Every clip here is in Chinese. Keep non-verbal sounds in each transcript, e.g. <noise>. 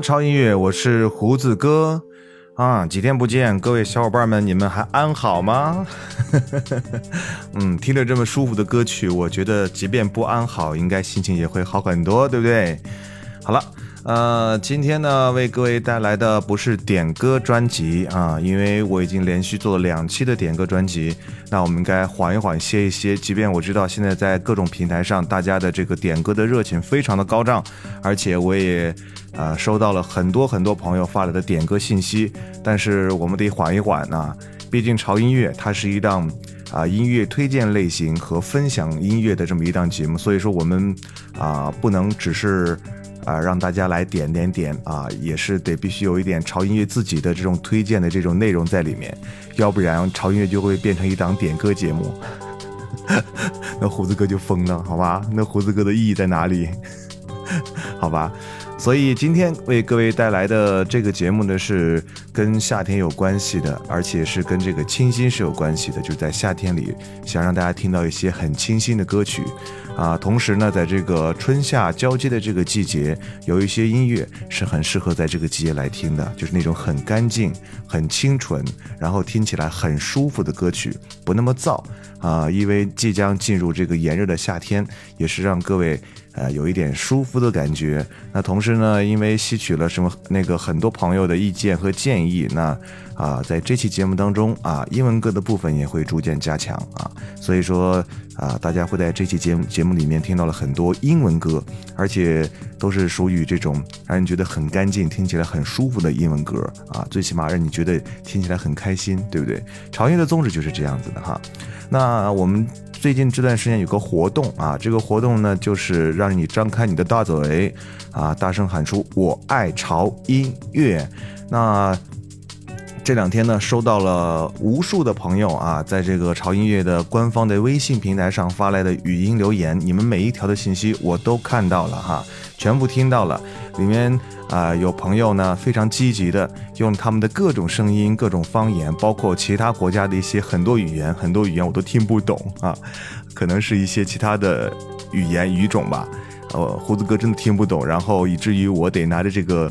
超音乐，我是胡子哥啊！几天不见，各位小伙伴们，你们还安好吗？<laughs> 嗯，听着这么舒服的歌曲，我觉得即便不安好，应该心情也会好很多，对不对？好了，呃，今天呢，为各位带来的不是点歌专辑啊，因为我已经连续做了两期的点歌专辑，那我们该缓一缓，歇一歇。即便我知道现在在各种平台上，大家的这个点歌的热情非常的高涨，而且我也。啊，收到了很多很多朋友发来的点歌信息，但是我们得缓一缓呐，毕竟潮音乐它是一档啊音乐推荐类型和分享音乐的这么一档节目，所以说我们啊不能只是啊，让大家来点点点啊，也是得必须有一点潮音乐自己的这种推荐的这种内容在里面，要不然潮音乐就会变成一档点歌节目，<laughs> 那胡子哥就疯了，好吧？那胡子哥的意义在哪里？<laughs> 好吧？所以今天为各位带来的这个节目呢，是跟夏天有关系的，而且是跟这个清新是有关系的。就是在夏天里，想让大家听到一些很清新的歌曲，啊，同时呢，在这个春夏交接的这个季节，有一些音乐是很适合在这个季节来听的，就是那种很干净、很清纯，然后听起来很舒服的歌曲，不那么燥啊。因为即将进入这个炎热的夏天，也是让各位。呃，有一点舒服的感觉。那同时呢，因为吸取了什么那个很多朋友的意见和建议，那啊，在这期节目当中啊，英文歌的部分也会逐渐加强啊。所以说啊，大家会在这期节目节目里面听到了很多英文歌，而且都是属于这种让人觉得很干净、听起来很舒服的英文歌啊。最起码让你觉得听起来很开心，对不对？潮音的宗旨就是这样子的哈。那我们。最近这段时间有个活动啊，这个活动呢就是让你张开你的大嘴啊，大声喊出“我爱潮音乐”。那这两天呢，收到了无数的朋友啊，在这个潮音乐的官方的微信平台上发来的语音留言，你们每一条的信息我都看到了哈，全部听到了，里面。啊，有朋友呢非常积极的用他们的各种声音、各种方言，包括其他国家的一些很多语言，很多语言我都听不懂啊，可能是一些其他的语言语种吧。呃，胡子哥真的听不懂，然后以至于我得拿着这个。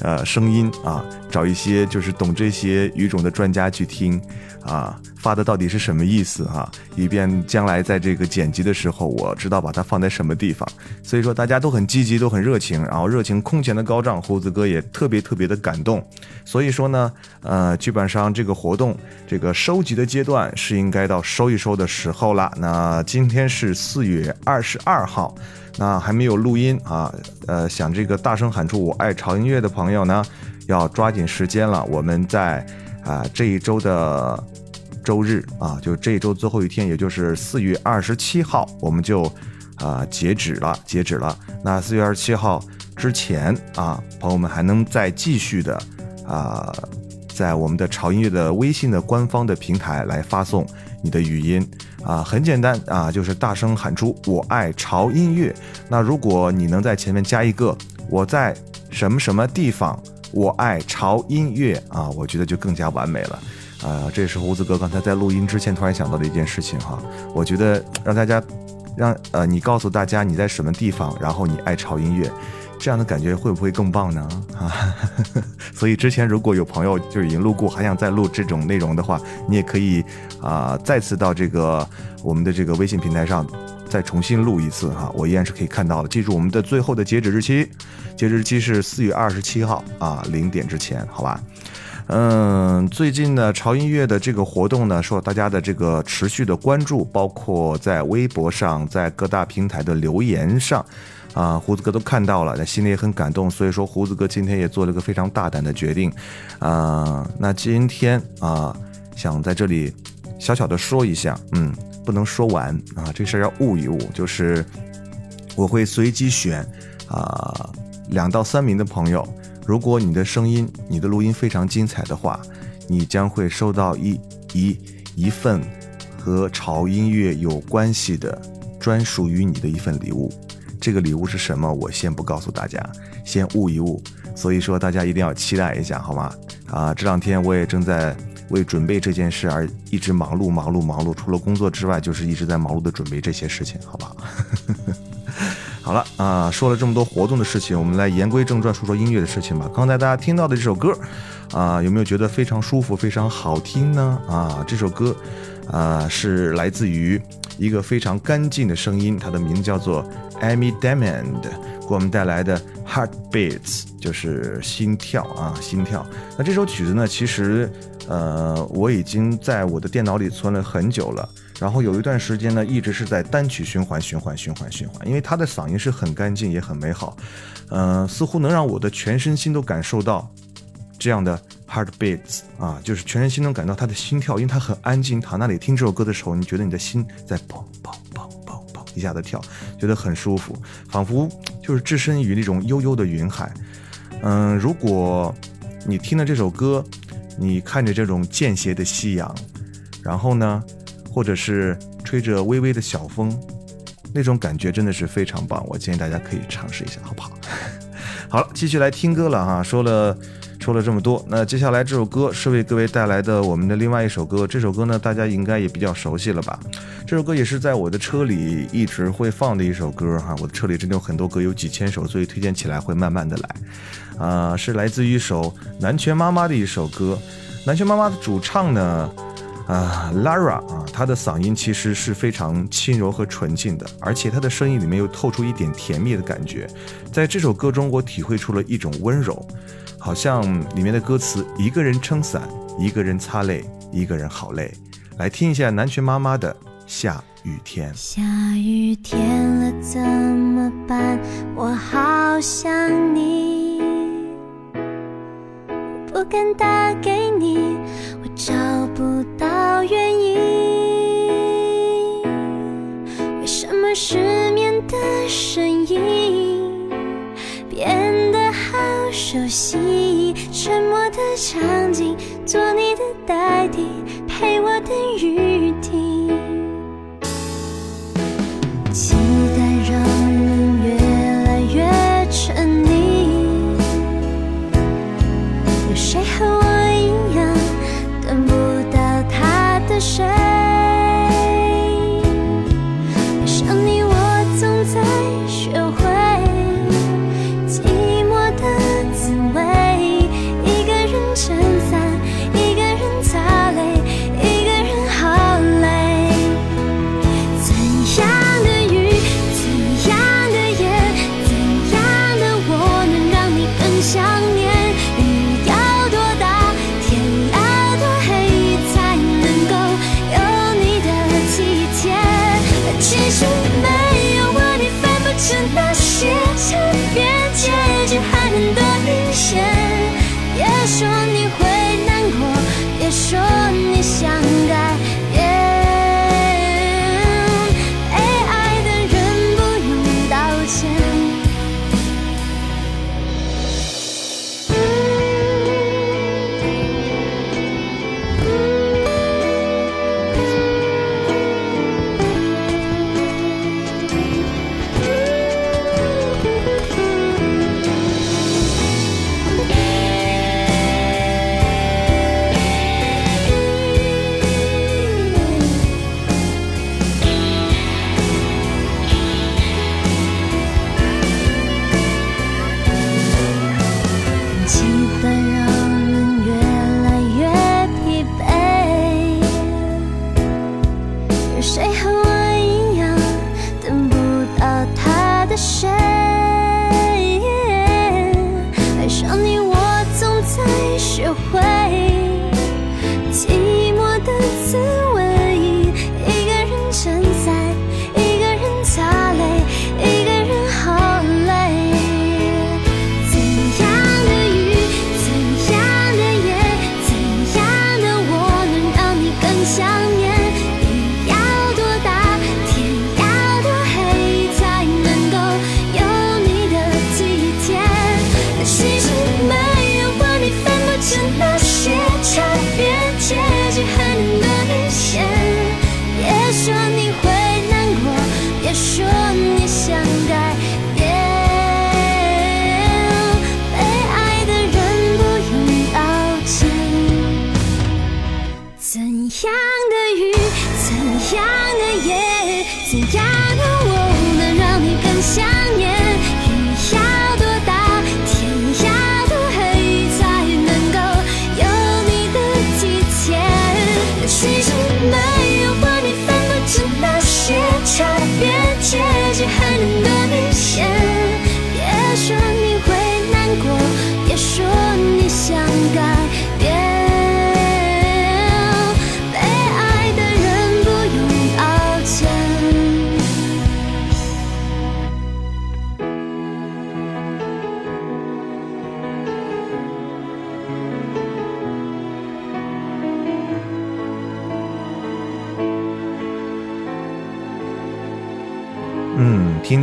呃，声音啊，找一些就是懂这些语种的专家去听，啊，发的到底是什么意思啊？以便将来在这个剪辑的时候，我知道把它放在什么地方。所以说大家都很积极，都很热情，然后热情空前的高涨，胡子哥也特别特别的感动。所以说呢，呃，基本上这个活动这个收集的阶段是应该到收一收的时候了。那今天是四月二十二号。那还没有录音啊，呃，想这个大声喊出我爱潮音乐的朋友呢，要抓紧时间了。我们在啊这一周的周日啊，就这一周最后一天，也就是四月二十七号，我们就啊截止了，截止了。那四月二十七号之前啊，朋友们还能再继续的啊，在我们的潮音乐的微信的官方的平台来发送你的语音。啊，很简单啊，就是大声喊出“我爱潮音乐”。那如果你能在前面加一个“我在什么什么地方，我爱潮音乐”啊，我觉得就更加完美了。啊，这是胡子哥刚才在录音之前突然想到的一件事情哈。我觉得让大家，让呃你告诉大家你在什么地方，然后你爱潮音乐。这样的感觉会不会更棒呢？啊，<laughs> 所以之前如果有朋友就已经录过，还想再录这种内容的话，你也可以啊再次到这个我们的这个微信平台上再重新录一次哈，我依然是可以看到的。记住我们的最后的截止日期，截止日期是四月二十七号啊零点之前，好吧？嗯，最近呢潮音乐的这个活动呢，受大家的这个持续的关注，包括在微博上，在各大平台的留言上。啊，胡子哥都看到了，那心里也很感动，所以说胡子哥今天也做了个非常大胆的决定，啊，那今天啊，想在这里小小的说一下，嗯，不能说完啊，这事儿要悟一悟，就是我会随机选啊两到三名的朋友，如果你的声音、你的录音非常精彩的话，你将会收到一一一份和潮音乐有关系的专属于你的一份礼物。这个礼物是什么？我先不告诉大家，先悟一悟。所以说，大家一定要期待一下，好吗？啊，这两天我也正在为准备这件事而一直忙碌、忙碌、忙碌。除了工作之外，就是一直在忙碌的准备这些事情，好吧？<laughs> 好了啊，说了这么多活动的事情，我们来言归正传，说说音乐的事情吧。刚才大家听到的这首歌，啊，有没有觉得非常舒服、非常好听呢？啊，这首歌，啊，是来自于一个非常干净的声音，它的名字叫做。Amy Diamond 给我们带来的 Heartbeats 就是心跳啊，心跳。那这首曲子呢，其实呃我已经在我的电脑里存了很久了。然后有一段时间呢，一直是在单曲循环、循环、循环、循环，因为他的嗓音是很干净，也很美好，嗯，似乎能让我的全身心都感受到这样的 Heartbeats 啊，就是全身心能感到他的心跳，因为他很安静。躺那里听这首歌的时候，你觉得你的心在砰砰砰砰砰。一下子跳，觉得很舒服，仿佛就是置身于那种悠悠的云海。嗯，如果你听了这首歌，你看着这种间歇的夕阳，然后呢，或者是吹着微微的小风，那种感觉真的是非常棒。我建议大家可以尝试一下，好不好？<laughs> 好了，继续来听歌了哈。说了说了这么多，那接下来这首歌是为各位带来的我们的另外一首歌。这首歌呢，大家应该也比较熟悉了吧？这首歌也是在我的车里一直会放的一首歌哈。我的车里真的有很多歌，有几千首，所以推荐起来会慢慢的来。啊，是来自于一首南拳妈妈的一首歌。南拳妈妈的主唱呢，啊，Lara 啊，她的嗓音其实是非常轻柔和纯净的，而且她的声音里面又透出一点甜蜜的感觉。在这首歌中，我体会出了一种温柔，好像里面的歌词：一个人撑伞，一个人擦泪，一个人好累。来听一下南拳妈妈的《下雨天》。下雨天了怎么办？我好想你。不敢打给你，我找不到原因。为什么失眠的声音变得熟悉？沉默的场景，做你的代替，陪我等雨停。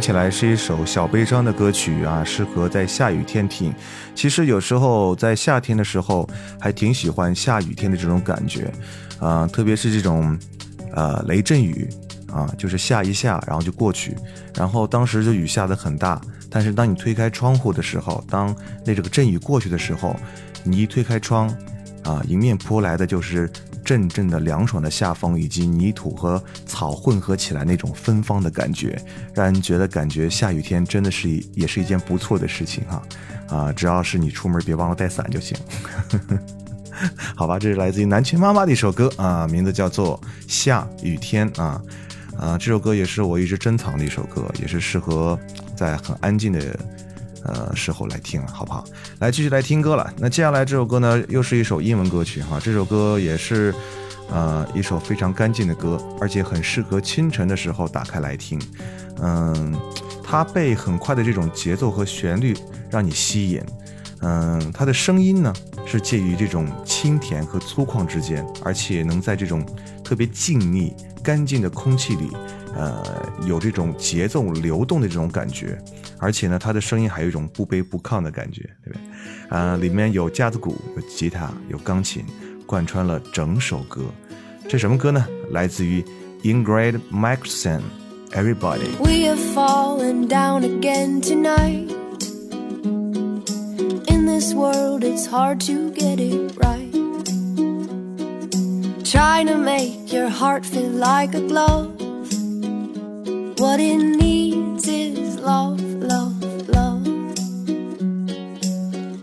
起来是一首小悲伤的歌曲啊，适合在下雨天听。其实有时候在夏天的时候，还挺喜欢下雨天的这种感觉，啊，特别是这种，呃，雷阵雨啊，就是下一下，然后就过去，然后当时就雨下的很大，但是当你推开窗户的时候，当那这个阵雨过去的时候，你一推开窗，啊，迎面扑来的就是。阵阵的凉爽的夏风，以及泥土和草混合起来那种芬芳的感觉，让人觉得感觉下雨天真的是也是一件不错的事情哈。啊，只要是你出门别忘了带伞就行。<laughs> 好吧，这是来自于南拳妈妈的一首歌啊，名字叫做《下雨天》啊啊，这首歌也是我一直珍藏的一首歌，也是适合在很安静的。呃，时候来听，好不好？来继续来听歌了。那接下来这首歌呢，又是一首英文歌曲哈。这首歌也是，呃，一首非常干净的歌，而且很适合清晨的时候打开来听。嗯，它被很快的这种节奏和旋律让你吸引。嗯，它的声音呢是介于这种清甜和粗犷之间，而且能在这种特别静谧、干净的空气里。呃，有这种节奏流动的这种感觉，而且呢，他的声音还有一种不卑不亢的感觉，对不对？啊，里面有架子鼓，有吉他，有钢琴，贯穿了整首歌。这什么歌呢？来自于 Ingrid michelson everybody》。We have fallen down again tonight. In this world, it's hard to get it right. Trying to make your heart feel like a glove. What it needs is love, love, love.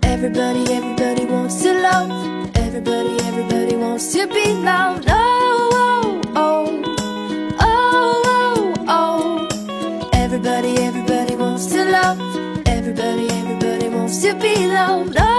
Everybody, everybody wants to love. Everybody, everybody wants to be loved. Oh, oh, oh, oh, oh, oh. Everybody, everybody wants to love. Everybody, everybody wants to be loved. Oh,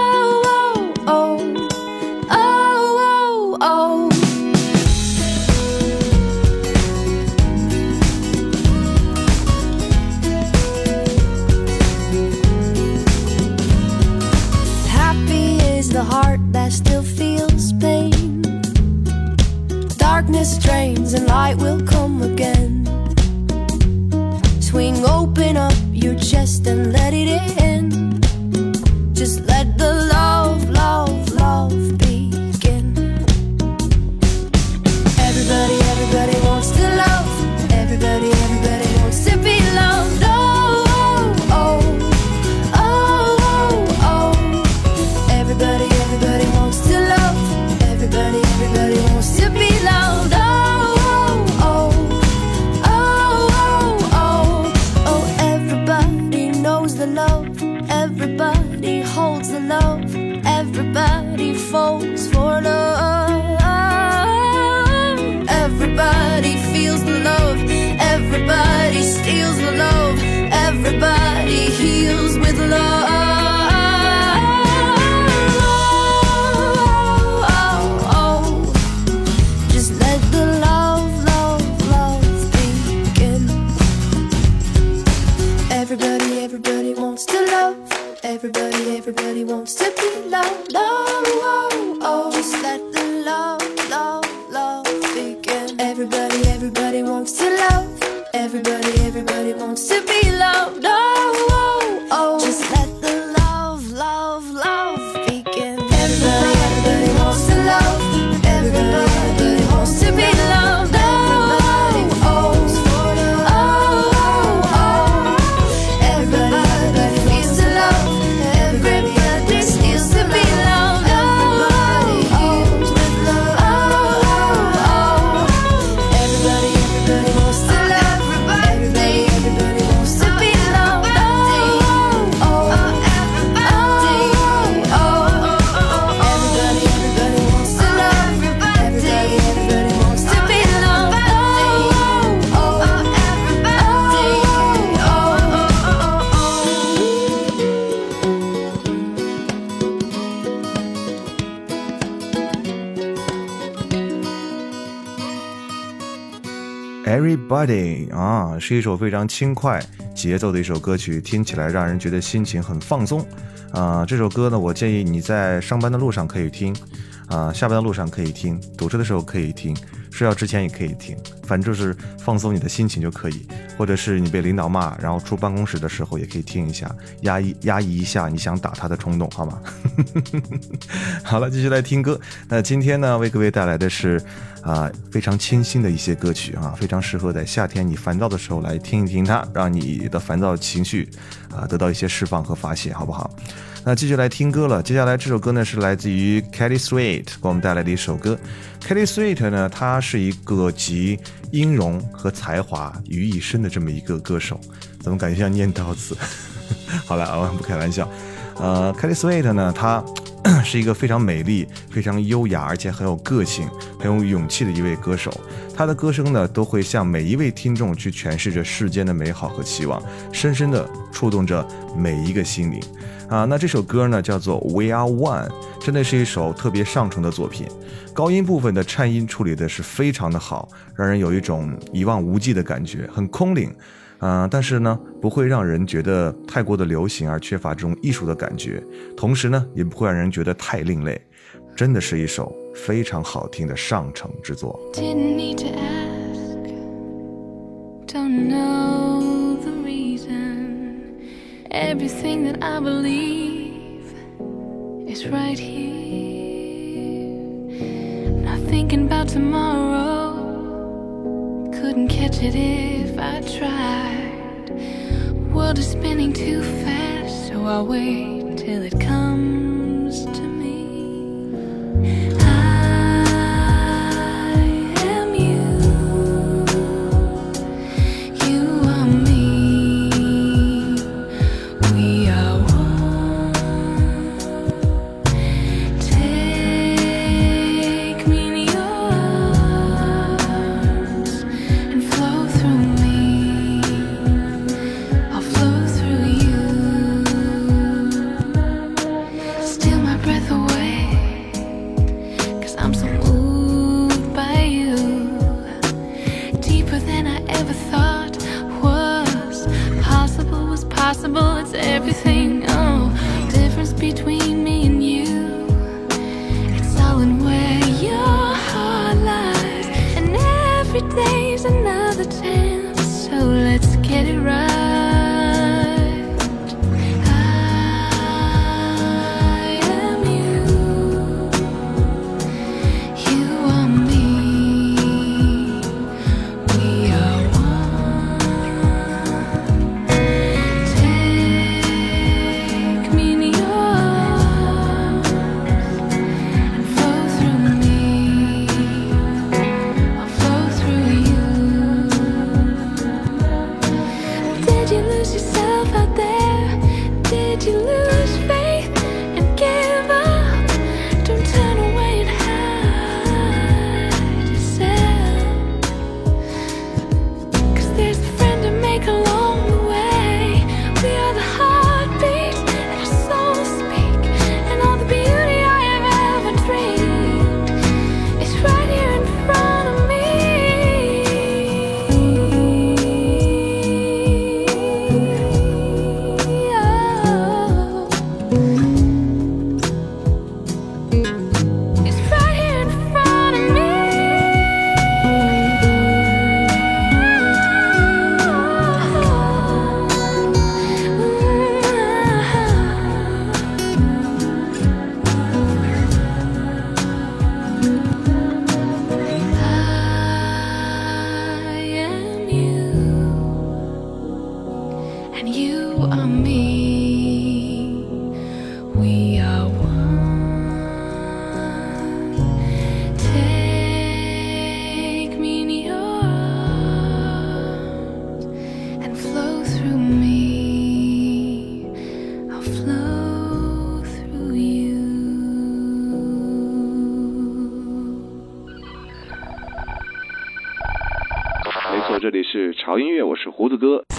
啊，是一首非常轻快节奏的一首歌曲，听起来让人觉得心情很放松。啊，这首歌呢，我建议你在上班的路上可以听，啊，下班的路上可以听，堵车的时候可以听，睡觉之前也可以听，反正就是放松你的心情就可以。或者是你被领导骂，然后出办公室的时候也可以听一下，压抑压抑一下你想打他的冲动，好吗？<laughs> 好了，继续来听歌。那今天呢，为各位带来的是啊非常清新的一些歌曲啊，非常适合在夏天你烦躁的时候来听一听它，让你的烦躁情绪啊得到一些释放和发泄，好不好？那继续来听歌了。接下来这首歌呢是来自于 Kelly Sweet 给我们带来的一首歌。Kelly Sweet 呢，他是一个集音容和才华于一身的这么一个歌手。怎么感觉像念叨词？<laughs> 好了，啊，不开玩笑。呃，Kelly Sweet 呢，她 <clears throat> 是一个非常美丽、非常优雅，而且很有个性、很有勇气的一位歌手。她的歌声呢，都会向每一位听众去诠释着世间的美好和期望，深深地触动着每一个心灵。啊，那这首歌呢叫做《We Are One》，真的是一首特别上乘的作品。高音部分的颤音处理的是非常的好，让人有一种一望无际的感觉，很空灵。啊，但是呢，不会让人觉得太过的流行而缺乏这种艺术的感觉，同时呢，也不会让人觉得太另类。真的是一首非常好听的上乘之作。don't know the reason everything that I believe is right here. Not thinking about tomorrow, couldn't catch it I tried. World is spinning too fast, so I'll wait till it comes 没错这里是潮音乐，我是胡子哥。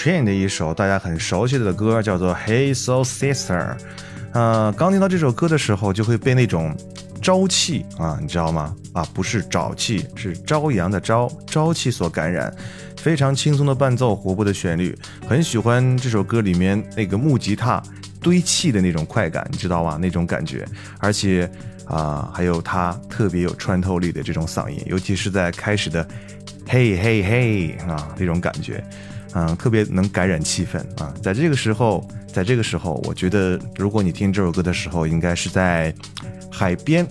Train 的一首大家很熟悉的歌，叫做《Hey Soul Sister》。呃，刚听到这首歌的时候，就会被那种朝气啊，你知道吗？啊，不是沼气，是朝阳的朝，朝气所感染。非常轻松的伴奏，活泼的旋律，很喜欢这首歌里面那个木吉他堆砌的那种快感，你知道吗？那种感觉，而且啊、还有他特别有穿透力的这种嗓音，尤其是在开始的嘿嘿嘿啊那种感觉，嗯、特别能感染气氛啊。在这个时候，在这个时候，我觉得如果你听这首歌的时候，应该是在海边，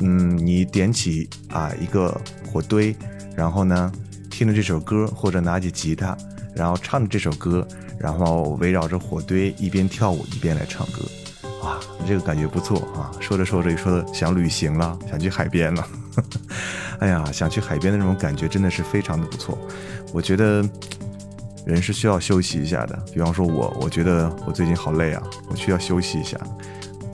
嗯，你点起啊一个火堆，然后呢听着这首歌，或者拿起吉他，然后唱着这首歌，然后围绕着火堆一边跳舞一边来唱歌。哇，这个感觉不错啊！说着说着，又说的想旅行了，想去海边了。<laughs> 哎呀，想去海边的那种感觉真的是非常的不错。我觉得人是需要休息一下的。比方说我，我觉得我最近好累啊，我需要休息一下。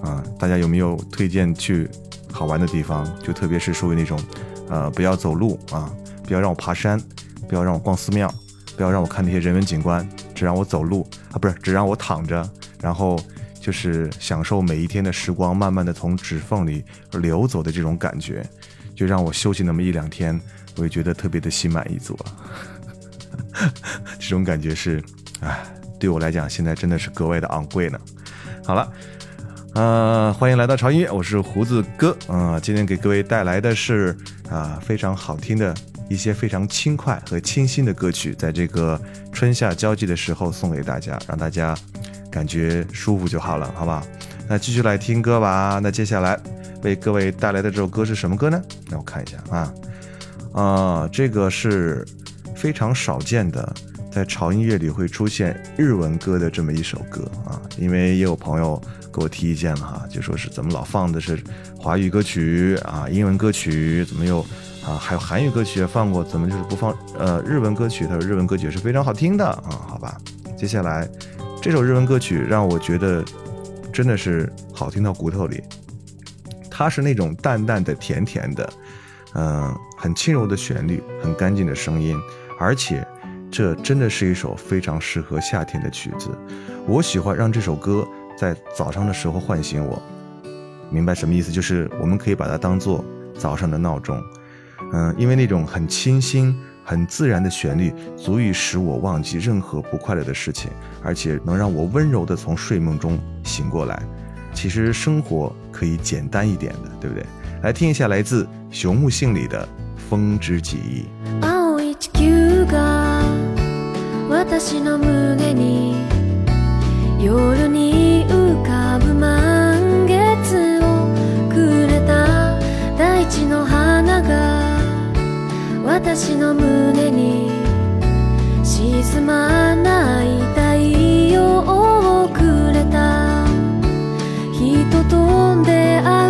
啊，大家有没有推荐去好玩的地方？就特别是属于那种，呃，不要走路啊，不要让我爬山，不要让我逛寺庙，不要让我看那些人文景观，只让我走路啊，不是，只让我躺着，然后就是享受每一天的时光慢慢的从指缝里流走的这种感觉，就让我休息那么一两天，我也觉得特别的心满意足啊。<laughs> 这种感觉是，哎，对我来讲现在真的是格外的昂贵呢。好了。呃，欢迎来到潮音乐，我是胡子哥。啊、今天给各位带来的是啊、非常好听的一些非常轻快和清新的歌曲，在这个春夏交际的时候送给大家，让大家感觉舒服就好了，好不好？那继续来听歌吧。那接下来为各位带来的这首歌是什么歌呢？让我看一下啊，啊、这个是非常少见的。在潮音乐里会出现日文歌的这么一首歌啊，因为也有朋友给我提意见了哈，就说是怎么老放的是华语歌曲啊，英文歌曲怎么又啊，还有韩语歌曲也放过，怎么就是不放呃日文歌曲？他说日文歌曲是非常好听的啊，好吧。接下来这首日文歌曲让我觉得真的是好听到骨头里，它是那种淡淡的、甜甜的，嗯、很轻柔的旋律，很干净的声音，而且。这真的是一首非常适合夏天的曲子，我喜欢让这首歌在早上的时候唤醒我。明白什么意思？就是我们可以把它当做早上的闹钟，嗯，因为那种很清新、很自然的旋律，足以使我忘记任何不快乐的事情，而且能让我温柔地从睡梦中醒过来。其实生活可以简单一点的，对不对？来听一下来自熊木杏里的《风之记忆》。oh it's you 私の胸に夜に浮かぶ満月をくれた大地の花が私の胸に沈まない太陽をくれた。人と出会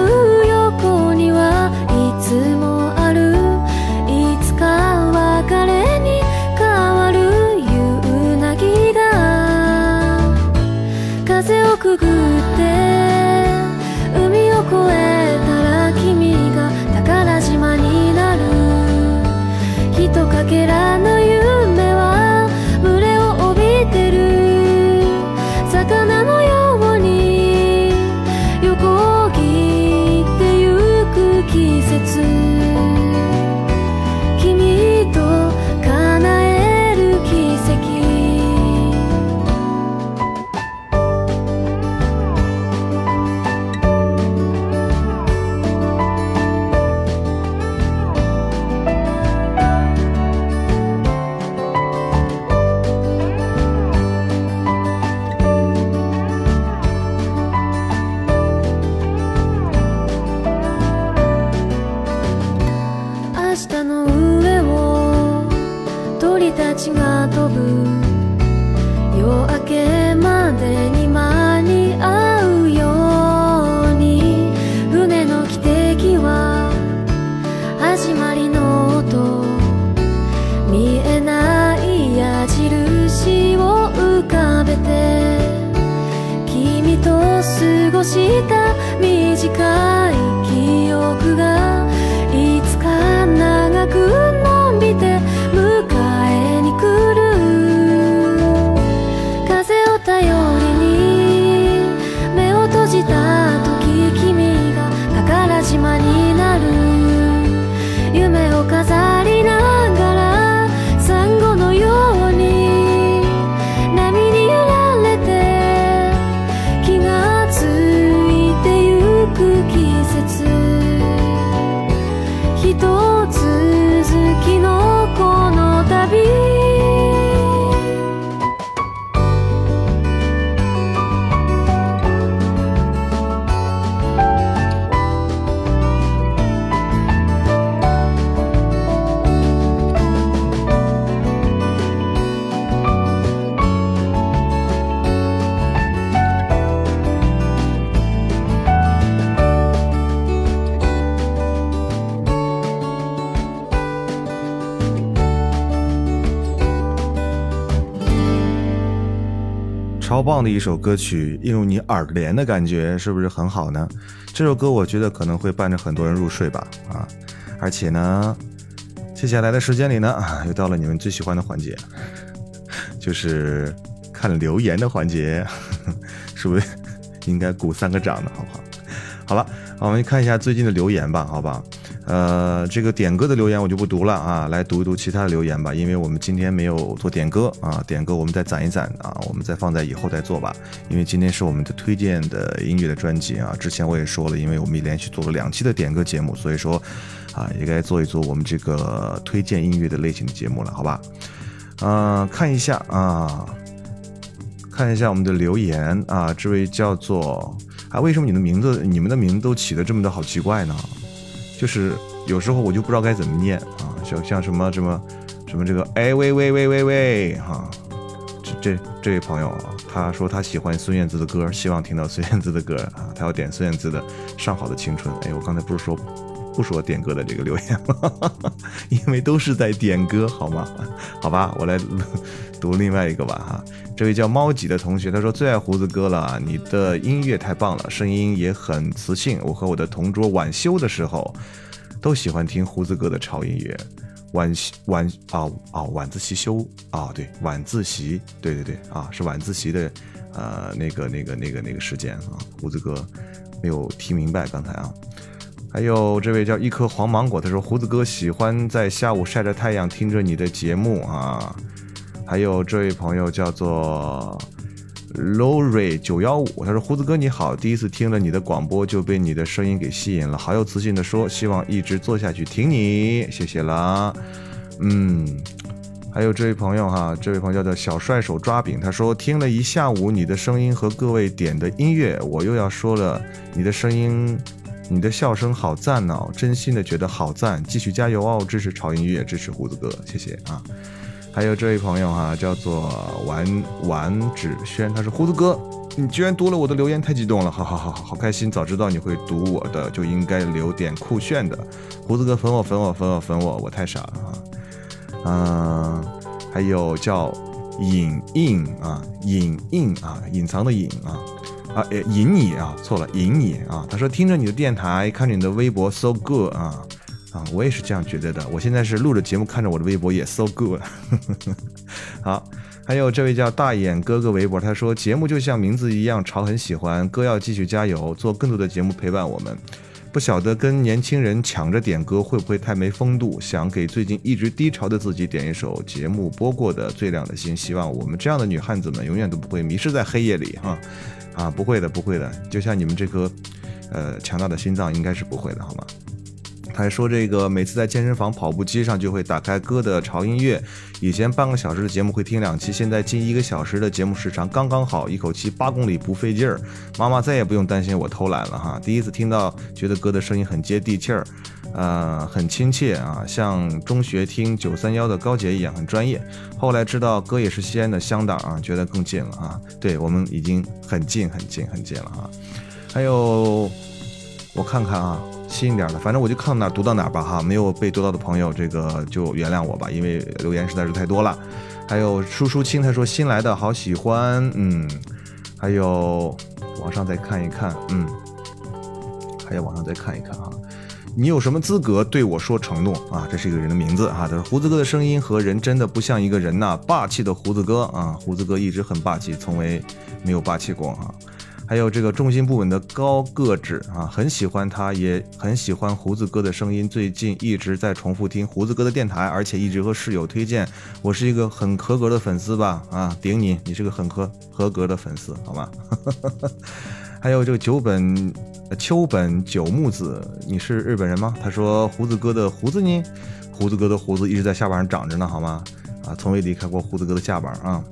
棒的一首歌曲，映入你耳帘的感觉是不是很好呢？这首歌我觉得可能会伴着很多人入睡吧，啊，而且呢，接下来的时间里呢，<laughs> 又到了你们最喜欢的环节，<laughs> 就是看留言的环节，<laughs> 是不是应该鼓三个掌的，好不好？好了，我们看一下最近的留言吧，好不好？呃，这个点歌的留言我就不读了啊，来读一读其他的留言吧，因为我们今天没有做点歌啊，点歌我们再攒一攒啊，我们再放在以后再做吧，因为今天是我们的推荐的音乐的专辑啊，之前我也说了，因为我们连续做了两期的点歌节目，所以说啊，也该做一做我们这个推荐音乐的类型的节目了，好吧？呃，看一下啊，看一下我们的留言啊，这位叫做啊，为什么你的名字你们的名字都起的这么的好奇怪呢？就是有时候我就不知道该怎么念啊，像像什么什么什么这个哎喂喂喂喂喂哈，这这这位朋友啊，他说他喜欢孙燕姿的歌，希望听到孙燕姿的歌啊，他要点孙燕姿的《上好的青春》。哎，我刚才不是说不说点歌的这个留言吗？<laughs> 因为都是在点歌，好吗？好吧，我来读另外一个吧哈。这位叫猫几的同学，他说最爱胡子哥了，你的音乐太棒了，声音也很磁性。我和我的同桌晚休的时候，都喜欢听胡子哥的潮音乐。晚晚啊啊晚自习休啊对晚自习对对对啊是晚自习的呃那个那个那个那个时间啊胡子哥没有听明白刚才啊。还有这位叫一颗黄芒果，他说胡子哥喜欢在下午晒着太阳听着你的节目啊。还有这位朋友叫做 Lori 九幺五，他说胡子哥你好，第一次听了你的广播就被你的声音给吸引了，好有磁性的说，希望一直做下去听你，谢谢啦。嗯，还有这位朋友哈，这位朋友叫做小帅手抓饼，他说听了一下午你的声音和各位点的音乐，我又要说了，你的声音。你的笑声好赞哦，真心的觉得好赞，继续加油哦！支持潮音乐，支持胡子哥，谢谢啊！还有这位朋友哈，叫做丸丸芷轩，他说胡子哥，你居然读了我的留言，太激动了，好好好好好开心！早知道你会读我的，就应该留点酷炫的。胡子哥粉我粉我粉我粉我，我太傻了啊！嗯，还有叫隐印啊，隐印啊，隐藏的隐啊。啊，引你啊，错了，引你啊。他说听着你的电台，看着你的微博，so good 啊啊，我也是这样觉得的。我现在是录着节目，看着我的微博也 so good。<laughs> 好，还有这位叫大眼哥哥微博，他说节目就像名字一样，潮很喜欢，哥要继续加油，做更多的节目陪伴我们。不晓得跟年轻人抢着点歌会不会太没风度？想给最近一直低潮的自己点一首节目播过的《最亮的星》，希望我们这样的女汉子们永远都不会迷失在黑夜里哈。啊，不会的，不会的，就像你们这颗，呃，强大的心脏应该是不会的，好吗？他还说这个每次在健身房跑步机上就会打开歌的潮音乐，以前半个小时的节目会听两期，现在近一个小时的节目时长刚刚好，一口气八公里不费劲儿。妈妈再也不用担心我偷懒了哈。第一次听到，觉得歌的声音很接地气儿，呃，很亲切啊，像中学听九三幺的高姐一样很专业。后来知道哥也是西安的乡党啊，觉得更近了啊。对我们已经很近很近很近了啊。还有，我看看啊。新一点的，反正我就看到哪读到哪吧哈，没有被读到的朋友，这个就原谅我吧，因为留言实在是太多了。还有舒舒清他说新来的好喜欢，嗯，还有往上再看一看，嗯，还要往上再看一看哈。你有什么资格对我说承诺啊？这是一个人的名字哈，他说胡子哥的声音和人真的不像一个人呐，霸气的胡子哥啊，胡子哥一直很霸气，从未没有霸气过哈。还有这个重心不稳的高个子啊，很喜欢他，也很喜欢胡子哥的声音。最近一直在重复听胡子哥的电台，而且一直和室友推荐。我是一个很合格的粉丝吧？啊，顶你，你是个很合合格的粉丝，好吗？<laughs> 还有这个九本秋本九木子，你是日本人吗？他说胡子哥的胡子呢？胡子哥的胡子一直在下巴上长着呢，好吗？啊，从未离开过胡子哥的下巴啊。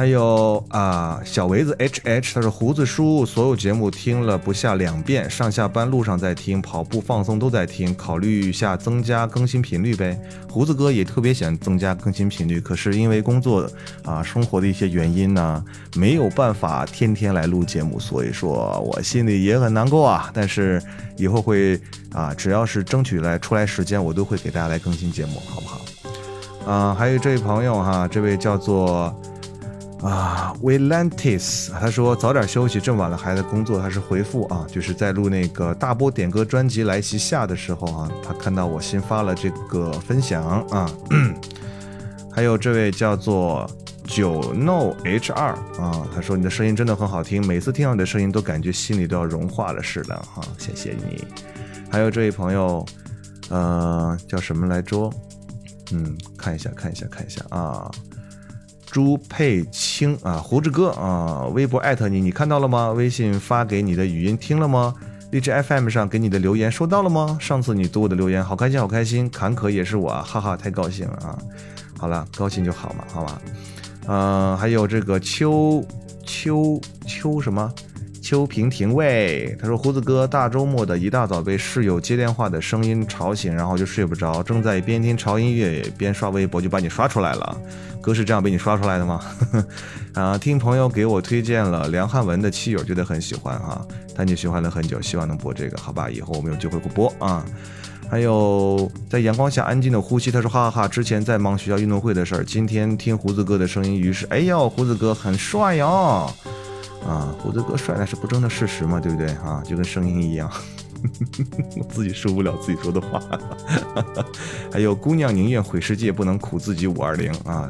还有啊，小维子 H H，他说胡子叔所有节目听了不下两遍，上下班路上在听，跑步放松都在听，考虑一下增加更新频率呗。胡子哥也特别想增加更新频率，可是因为工作啊生活的一些原因呢，没有办法天天来录节目，所以说我心里也很难过啊。但是以后会啊，只要是争取来出来时间，我都会给大家来更新节目，好不好？啊，还有这位朋友哈，这位叫做。啊，Vilantis 他说早点休息，这么晚了还在工作。他是回复啊，就是在录那个大波点歌专辑来袭下的时候啊，他看到我新发了这个分享啊。<clears throat> 还有这位叫做九 no H 二啊，他说你的声音真的很好听，每次听到你的声音都感觉心里都要融化了似的哈，谢谢你。还有这位朋友，呃，叫什么来着？嗯，看一下，看一下，看一下啊。朱佩清啊，胡子哥啊，微博艾特你，你看到了吗？微信发给你的语音听了吗？荔枝 FM 上给你的留言收到了吗？上次你读我的留言，好开心，好开心，坎坷也是我，哈哈，太高兴了啊！好了，高兴就好嘛，好吧？嗯、还有这个秋秋秋什么？秋萍婷喂，他说胡子哥大周末的一大早被室友接电话的声音吵醒，然后就睡不着，正在边听潮音乐边刷微博，就把你刷出来了。哥是这样被你刷出来的吗？<laughs> 啊，听朋友给我推荐了梁汉文的《七友》，觉得很喜欢哈，但你喜欢了很久，希望能播这个，好吧？以后我们有机会播啊。还有在阳光下安静的呼吸，他说哈哈哈，之前在忙学校运动会的事儿，今天听胡子哥的声音，于是哎呦，胡子哥很帅哟。啊，胡子哥帅那是不争的事实嘛，对不对啊？就跟声音一样，<laughs> 我自己受不了自己说的话。<laughs> 还有姑娘宁愿毁世界，不能苦自己五二零啊。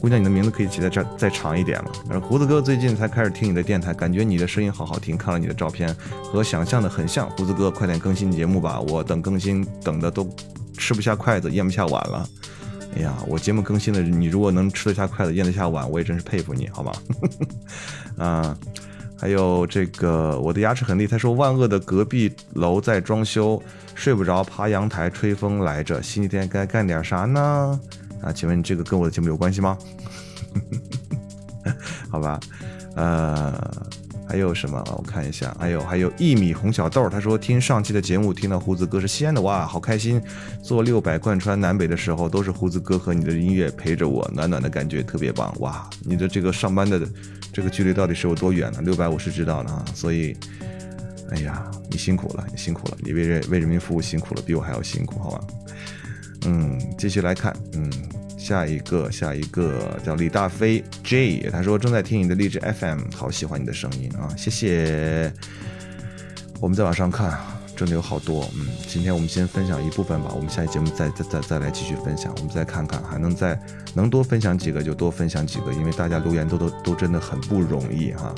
姑娘，你的名字可以起在这再长一点了。胡子哥最近才开始听你的电台，感觉你的声音好好听，看了你的照片和想象的很像。胡子哥，快点更新节目吧，我等更新等的都吃不下筷子，咽不下碗了。哎呀，我节目更新的，你如果能吃得下筷子，咽得下碗，我也真是佩服你，好吗？<laughs> 啊，还有这个，我的牙齿很利。他说万恶的隔壁楼在装修，睡不着，爬阳台吹风来着。星期天该干点啥呢？啊，请问你这个跟我的节目有关系吗？<laughs> 好吧，呃，还有什么？我看一下，还有还有一米红小豆，他说听上期的节目，听到胡子哥是西安的，哇，好开心！做六百贯穿南北的时候，都是胡子哥和你的音乐陪着我，暖暖的感觉特别棒，哇！你的这个上班的这个距离到底是有多远呢？六百我是知道的啊，所以，哎呀，你辛苦了，你辛苦了，你为人为人民服务辛苦了，比我还要辛苦，好吧？嗯，继续来看，嗯，下一个，下一个叫李大飞 J，他说正在听你的励志 FM，好喜欢你的声音啊，谢谢。我们再往上看，真的有好多，嗯，今天我们先分享一部分吧，我们下期节目再再再再来继续分享，我们再看看还能再能多分享几个就多分享几个，因为大家留言都都都真的很不容易哈。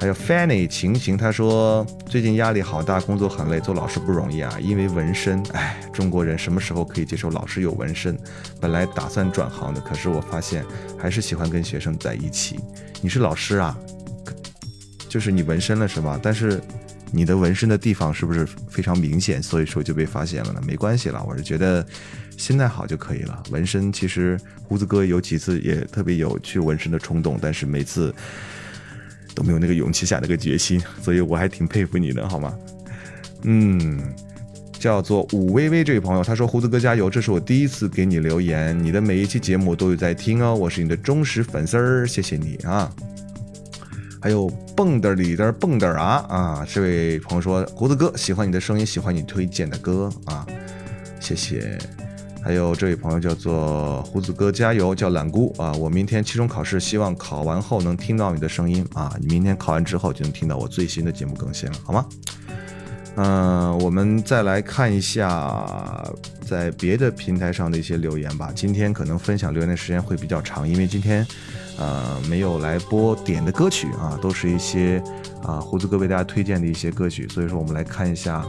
还有 Fanny 晴晴，她说最近压力好大，工作很累，做老师不容易啊，因为纹身。哎，中国人什么时候可以接受老师有纹身？本来打算转行的，可是我发现还是喜欢跟学生在一起。你是老师啊，就是你纹身了是吧？但是你的纹身的地方是不是非常明显？所以说就被发现了呢？没关系啦，我是觉得心态好就可以了。纹身其实胡子哥有几次也特别有去纹身的冲动，但是每次。都没有那个勇气下那个决心，所以我还挺佩服你的，好吗？嗯，叫做武微微这位朋友，他说：“胡子哥加油！这是我第一次给你留言，你的每一期节目都有在听哦，我是你的忠实粉丝儿，谢谢你啊。”还有蹦跶里的蹦跶啊啊，这位朋友说：“胡子哥喜欢你的声音，喜欢你推荐的歌啊，谢谢。”还有这位朋友叫做胡子哥加油，叫懒姑啊！我明天期中考试，希望考完后能听到你的声音啊！你明天考完之后就能听到我最新的节目更新了，好吗？嗯、我们再来看一下在别的平台上的一些留言吧。今天可能分享留言的时间会比较长，因为今天呃没有来播点的歌曲啊，都是一些啊胡子哥为大家推荐的一些歌曲，所以说我们来看一下。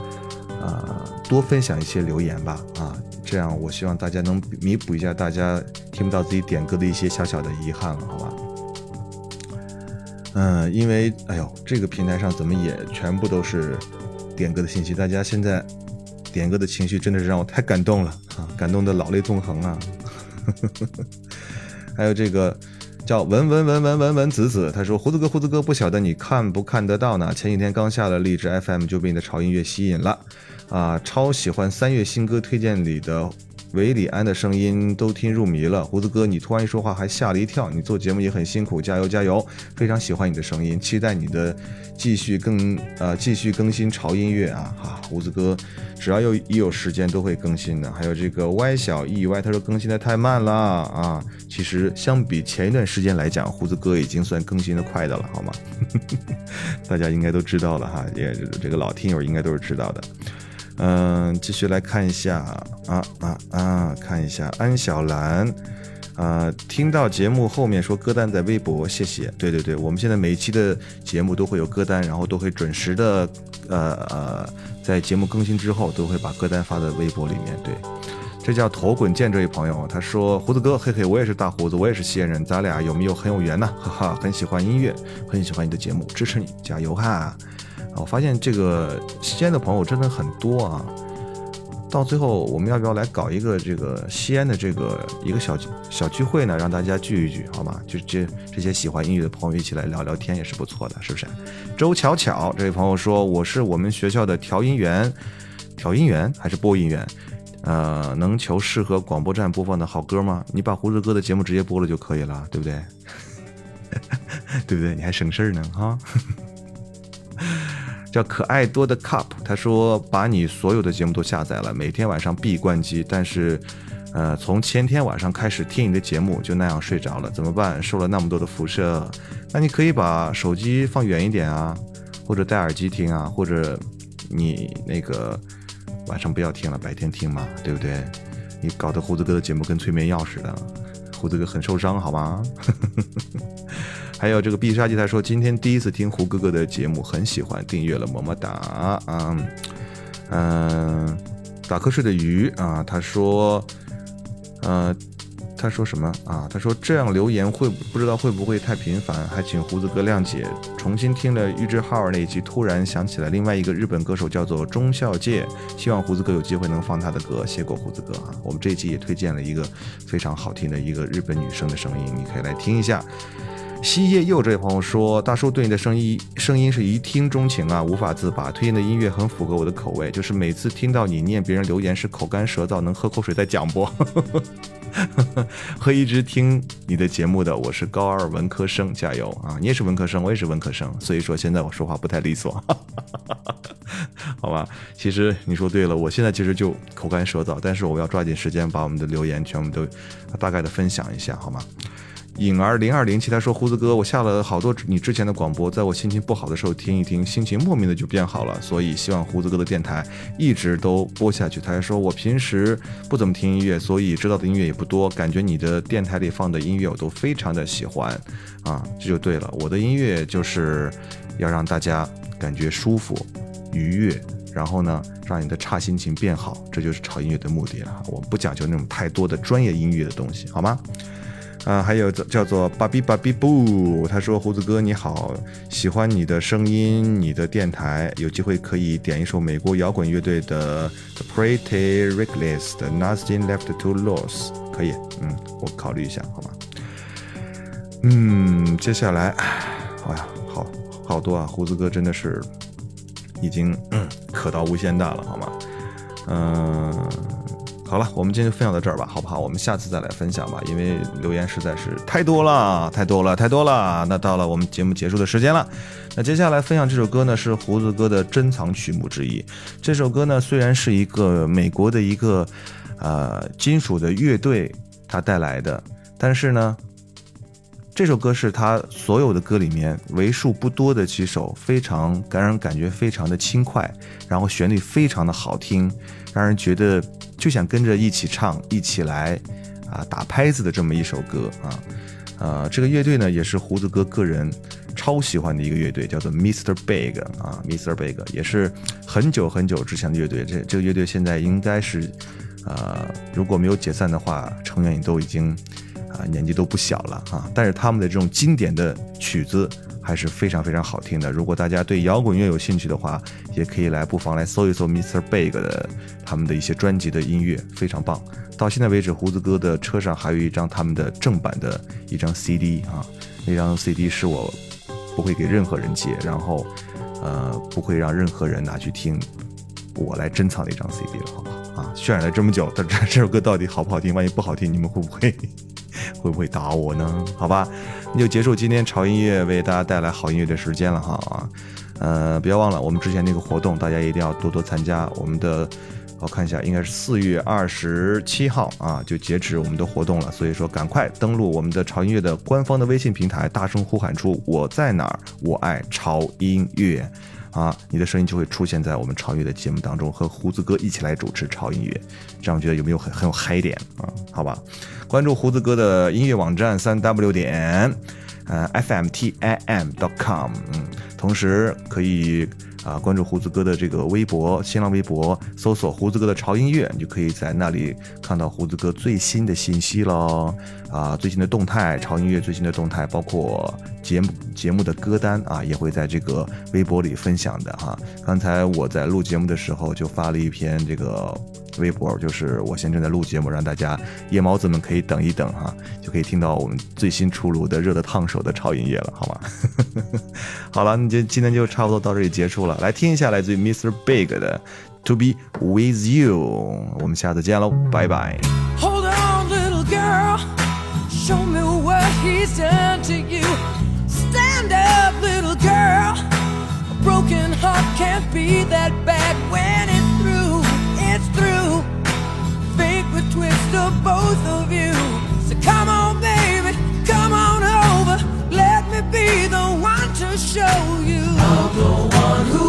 啊，多分享一些留言吧，啊，这样我希望大家能弥补一下大家听不到自己点歌的一些小小的遗憾了，好吧？嗯，因为哎呦，这个平台上怎么也全部都是点歌的信息，大家现在点歌的情绪真的是让我太感动了啊，感动的老泪纵横啊！<laughs> 还有这个叫文文文文文文子子，他说胡子哥胡子哥，不晓得你看不看得到呢？前几天刚下了荔枝 FM，就被你的潮音乐吸引了。啊，超喜欢三月新歌推荐里的韦礼安的声音，都听入迷了。胡子哥，你突然一说话还吓了一跳。你做节目也很辛苦，加油加油！非常喜欢你的声音，期待你的继续更呃继续更新潮音乐啊！哈，胡子哥，只要有一有时间都会更新的。还有这个 Y 小 E Y，他说更新的太慢了啊。其实相比前一段时间来讲，胡子哥已经算更新的快的了，好吗？<laughs> 大家应该都知道了哈，也这个老听友应该都是知道的。嗯，继续来看一下啊啊啊！看一下安小兰呃，听到节目后面说歌单在微博，谢谢。对对对，我们现在每一期的节目都会有歌单，然后都会准时的，呃呃，在节目更新之后都会把歌单发在微博里面。对，这叫头滚剑这位朋友，他说胡子哥，嘿嘿，我也是大胡子，我也是西安人，咱俩有没有很有缘呢？哈哈，很喜欢音乐，很喜欢你的节目，支持你，加油哈！我发现这个西安的朋友真的很多啊。到最后，我们要不要来搞一个这个西安的这个一个小小聚会呢？让大家聚一聚，好吗？就这这些喜欢音乐的朋友一起来聊聊天也是不错的，是不是？周巧巧这位朋友说：“我是我们学校的调音员，调音员还是播音员？呃，能求适合广播站播放的好歌吗？你把胡子哥的节目直接播了就可以了，对不对？<laughs> 对不对？你还省事儿呢，哈。”叫可爱多的 cup，他说把你所有的节目都下载了，每天晚上必关机，但是，呃，从前天晚上开始听你的节目，就那样睡着了，怎么办？受了那么多的辐射，那你可以把手机放远一点啊，或者戴耳机听啊，或者你那个晚上不要听了，白天听嘛，对不对？你搞得胡子哥的节目跟催眠药似的，胡子哥很受伤，好吗？<laughs> 还有这个必杀技，他说今天第一次听胡哥哥的节目，很喜欢，订阅了，么么哒啊，嗯，打瞌睡的鱼啊，他说，呃，他说什么啊？他说这样留言会不知道会不会太频繁，还请胡子哥谅解。重新听了玉置浩二那一集，突然想起来另外一个日本歌手叫做中孝介，希望胡子哥有机会能放他的歌，谢过胡子哥啊。我们这一集也推荐了一个非常好听的一个日本女生的声音，你可以来听一下。西叶佑这位朋友说：“大叔对你的声音声音是一听钟情啊，无法自拔。推荐的音乐很符合我的口味，就是每次听到你念别人留言是口干舌燥，能喝口水再讲不？<laughs> 和一直听你的节目的我是高二文科生，加油啊！你也是文科生，我也是文科生，所以说现在我说话不太利索，<laughs> 好吧？其实你说对了，我现在其实就口干舌燥，但是我要抓紧时间把我们的留言全部都大概的分享一下，好吗？”颖儿零二零七他说：“胡子哥，我下了好多你之前的广播，在我心情不好的时候听一听，心情莫名的就变好了。所以希望胡子哥的电台一直都播下去。”他还说：“我平时不怎么听音乐，所以知道的音乐也不多。感觉你的电台里放的音乐我都非常的喜欢，啊，这就对了。我的音乐就是要让大家感觉舒服、愉悦，然后呢，让你的差心情变好，这就是炒音乐的目的了。我们不讲究那种太多的专业音乐的东西，好吗？”啊，还有叫做芭比芭比布，他说胡子哥你好，喜欢你的声音，你的电台，有机会可以点一首美国摇滚乐队的 The Pretty Reckless 的 Nothing Left to Lose，可以，嗯，我考虑一下，好吗？嗯，接下来，哎呀，好好多啊，胡子哥真的是已经可到无限大了，好吗？嗯。好了，我们今天就分享到这儿吧，好不好？我们下次再来分享吧，因为留言实在是太多了，太多了，太多了。那到了我们节目结束的时间了，那接下来分享这首歌呢，是胡子哥的珍藏曲目之一。这首歌呢，虽然是一个美国的一个呃金属的乐队他带来的，但是呢，这首歌是他所有的歌里面为数不多的几首非常感人感觉非常的轻快，然后旋律非常的好听，让人觉得。就想跟着一起唱，一起来，啊，打拍子的这么一首歌啊，呃，这个乐队呢也是胡子哥个人超喜欢的一个乐队，叫做 Mr. Big 啊，Mr. Big 也是很久很久之前的乐队，这这个乐队现在应该是，呃，如果没有解散的话，成员也都已经啊年纪都不小了啊，但是他们的这种经典的曲子。还是非常非常好听的。如果大家对摇滚乐有兴趣的话，也可以来不妨来搜一搜 Mr. Big 的他们的一些专辑的音乐，非常棒。到现在为止，胡子哥的车上还有一张他们的正版的一张 CD 啊，那张 CD 是我不会给任何人借，然后呃不会让任何人拿去听，我来珍藏的一张 CD 了，好不好啊？渲染了这么久，但这这首歌到底好不好听？万一不好听，你们会不会？会不会打我呢？好吧，那就结束今天潮音乐为大家带来好音乐的时间了哈，呃，不要忘了我们之前那个活动，大家一定要多多参加。我们的我看一下，应该是四月二十七号啊，就截止我们的活动了。所以说，赶快登录我们的潮音乐的官方的微信平台，大声呼喊出“我在哪儿，我爱潮音乐”。啊，你的声音就会出现在我们潮音乐的节目当中，和胡子哥一起来主持潮音乐，这样觉得有没有很很有嗨点啊？好吧，关注胡子哥的音乐网站三 w 点呃 fmtim.com，嗯，同时可以。啊，关注胡子哥的这个微博、新浪微博，搜索“胡子哥的潮音乐”，你就可以在那里看到胡子哥最新的信息喽。啊，最新的动态，潮音乐最新的动态，包括节目节目的歌单啊，也会在这个微博里分享的哈。刚才我在录节目的时候就发了一篇这个微博，就是我现在正在录节目，让大家夜猫子们可以等一等哈，就可以听到我们最新出炉的热得烫手的潮音乐了，好吗？好了，那就今天就差不多到这里结束了。来听一下来自于 Mr. Big 的《To Be With You》，我们下次见喽，拜拜。Hold on, little girl. Show me what he's done to you. Stand up, little girl. A broken heart can't be that bad when it's of both of you. So come on, baby. Come on over. Let me be the one to show you. I'm the one who